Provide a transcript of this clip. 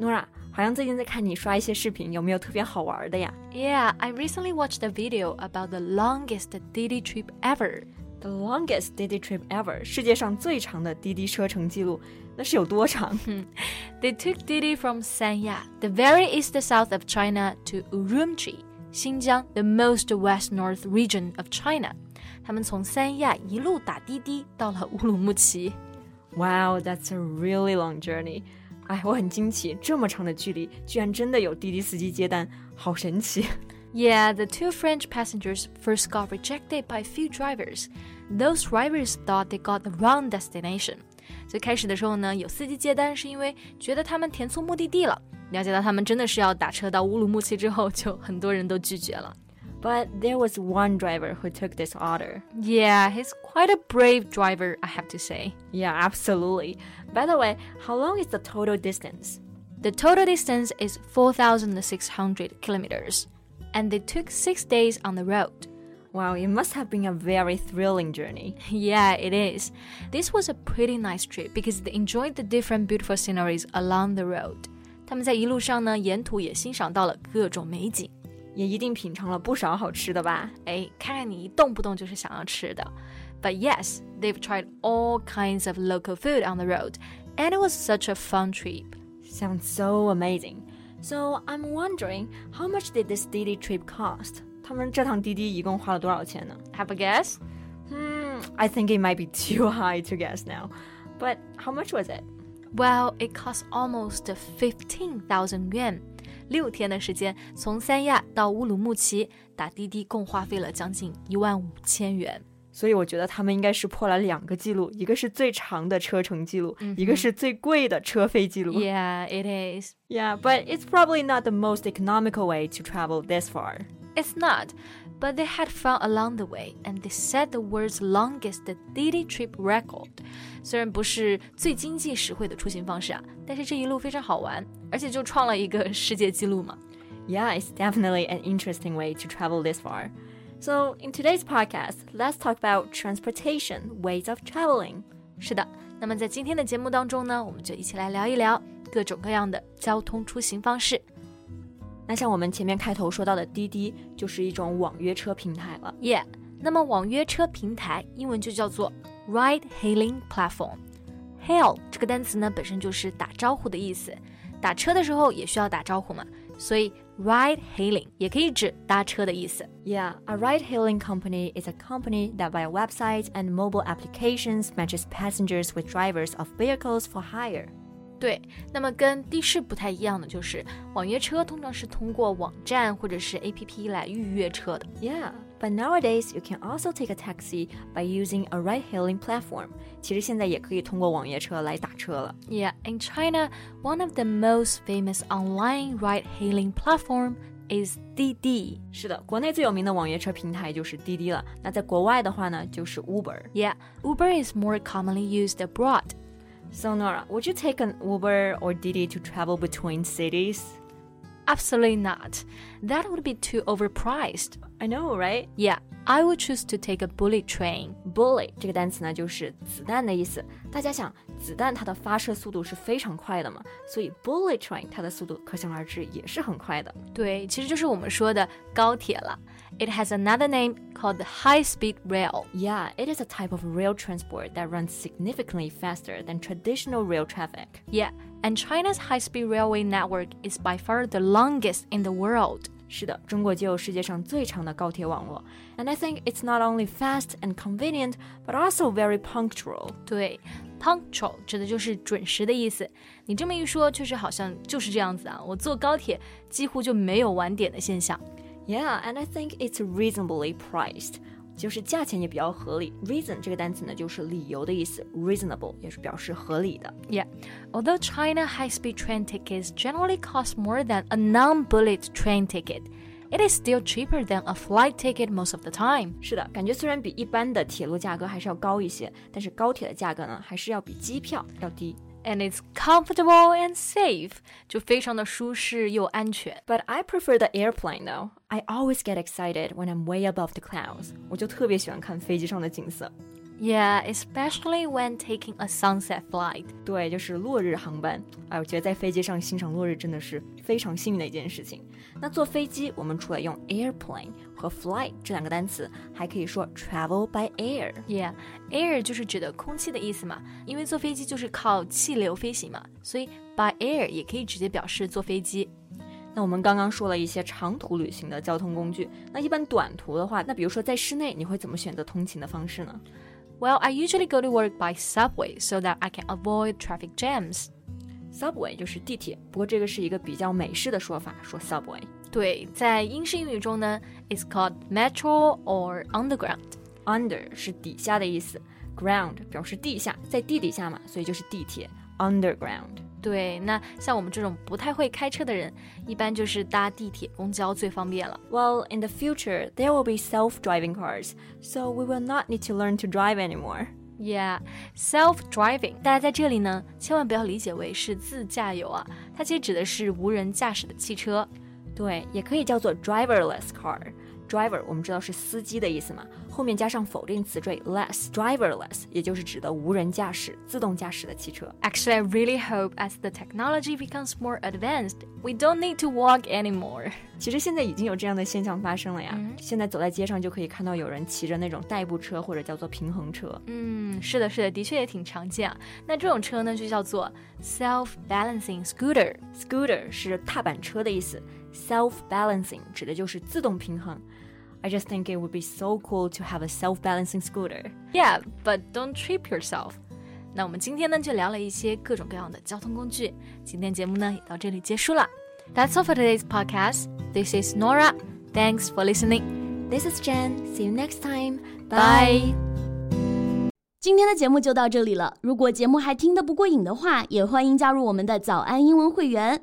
Norah，好像最近在看你刷一些视频，有没有特别好玩的呀？Yeah, I recently watched a video about the longest Didi trip ever. The longest Didi trip ever，世界上最长的滴滴车程记录，那是有多长？They took Didi from Sanya, the very east south of China, to Urumqi, 新疆，the most west north region of China. 他们从三亚一路打滴滴到了乌鲁木齐。Wow, that's a really long journey. 哎，我很惊奇，这么长的距离，居然真的有滴滴司机接单，好神奇！Yeah, the two French passengers first got rejected by few drivers. Those drivers thought they got the wrong destination. 最开始的时候呢，有司机接单是因为觉得他们填错目的地了。了解到他们真的是要打车到乌鲁木齐之后，就很多人都拒绝了。But there was one driver who took this order. Yeah, he's quite a brave driver, I have to say. Yeah, absolutely. By the way, how long is the total distance? The total distance is 4,600 kilometers, and they took six days on the road. Wow, it must have been a very thrilling journey. Yeah, it is. This was a pretty nice trip because they enjoyed the different beautiful sceneries along the road. 他们在一路上呢，沿途也欣赏到了各种美景。 也一定品尝了不少好吃的吧？哎，看看你一动不动就是想要吃的。But yes, they've tried all kinds of local food on the road, and it was such a fun trip. Sounds so amazing. So I'm wondering, how much did this Didi trip cost? 他们这趟滴滴一共花了多少钱呢 Have a guess? Hmm, I think it might be too high to guess now. But how much was it? Well, it cost almost 15,000 yuan. 六天的时间，从三亚 到乌鲁木齐打滴滴，共花费了将近一万五千元。所以我觉得他们应该是破了两个记录，一个是最长的车程记录，一个是最贵的车费记录。Yeah, it is. Yeah, but it's probably not the most economical way to travel this far. It's not, but they had fun along the way, and they set the world's longest Didi trip record. 虽然不是最经济实惠的出行方式啊，但是这一路非常好玩，而且就创了一个世界纪录嘛。Yeah, it's definitely an interesting way to travel this far. So, in today's podcast, let's talk about transportation ways of traveling. 是的，那么在今天的节目当中呢，我们就一起来聊一聊各种各样的交通出行方式。那像我们前面开头说到的滴滴，就是一种网约车平台了。Yeah，那么网约车平台英文就叫做 Ride Hailing Platform。Hail 这个单词呢本身就是打招呼的意思，打车的时候也需要打招呼嘛，所以 Ride Hailing 也可以指搭车的意思。 Yeah, a ride-hailing company is a company that via websites and mobile applications matches passengers with drivers of vehicles for hire. 对，那么跟的士不太一样的就是，网约车通常是通过网站或者是 APP 来预约车的。 Yeah, But nowadays, you can also take a taxi by using a ride-hailing platform. in China, one of the most famous online ride-hailing platform is Didi。是的，国内最有名的网约车平台就是滴滴了。那在国外的话呢，就是 Uber。Yeah, Uber is more commonly used abroad. So Norah, would you take an Uber or Didi to travel between cities? Absolutely not. That would be too overpriced. I know, right? Yeah, I would choose to take a bullet train. Bullet 这个单词呢，就是子弹的意思。大家想，子弹它的发射速度是非常快的嘛，所以 bullet train 它的速度可想而知也是很快的。对，其实就是我们说的高铁了。It has another name called the high-speed rail. Yeah, it is a type of rail transport that runs significantly faster than traditional rail traffic. Yeah, and China's high-speed railway network is by far the longest in the world. 是的，中国就有世界上最长的高铁网络。And I think it's not only fast and convenient, but also very punctual. 对，punctual 指的就是准时的意思。你这么一说，确实好像就是这样子啊。我坐高铁几乎就没有晚点的现象。 Yeah, and I think it's reasonably priced. 就是价钱也比较合理。Reason 这个单词呢，就是理由的意思，reasonable 也是表示合理的。Yeah, although China high-speed train tickets generally cost more than a non-bullet train ticket. It is still cheaper than a flight ticket most of the time. 是的，感觉虽然比一般的铁路价格还是要高一些，但是高铁的价格呢，还是要比机票要低。And it's comfortable and safe，就非常的舒适又安全。 But I prefer the airplane though. I always get excited when I'm way above the clouds. 我就特别喜欢看飞机上的景色。 Yeah, especially when taking a sunset flight. 对，就是落日航班。哎，我觉得在飞机上欣赏落日真的是非常幸运的一件事情。那坐飞机，我们除了用 airplane 和 flight 这两个单词，还可以说 travel by air。 Yeah, air 就是指的空气的意思嘛，因为坐飞机就是靠气流飞行嘛，所以 by air 也可以直接表示坐飞机。 那我们刚刚说了一些长途旅行的交通工具，那一般短途的话，那比如说在室内，你会怎么选择通勤的方式呢？Well, I usually go to work by subway so that I can avoid traffic jams. Subway 就是地铁，不过这个是一个比较美式的说法，说 subway。对，在英式英语中呢，it's called metro or underground. Under 是底下的意思，ground 表示地下，在地底下嘛，所以就是地铁 underground。对，那像我们这种不太会开车的人，一般就是搭地铁、公交最方便了。Well, in the future, there will be self-driving cars, so we will not need to learn to drive anymore. Yeah, self-driving，大家在这里呢，千万不要理解为是自驾游啊，它其实指的是无人驾驶的汽车。对，也可以叫做 driverless car。Driver 我们知道是司机的意思嘛，后面加上否定词缀 less，driverless 也就是指的无人驾驶、自动驾驶的汽车。Actually, I really hope as the technology becomes more advanced, we don't need to walk anymore. 其实现在已经有这样的现象发生了呀，现在走在街上就可以看到有人骑着那种代步车或者叫做平衡车。嗯，是的，是的，的确也挺常见啊。那这种车呢，就叫做 self-balancing scooter。Scooter 是踏板车的意思，self-balancing 指的就是自动平衡。I just think it would be so cool to have a self-balancing scooter. Yeah, but don't trip yourself. 那我们今天呢就聊了一些各种各样的交通工具，今天节目呢也到这里结束了。That's all for today's podcast. This is Norah. Thanks for listening. This is Jen. See you next time. Bye. 今天的节目就到这里了。如果节目还听得不过瘾的话，也欢迎加入我们的早安英文会员。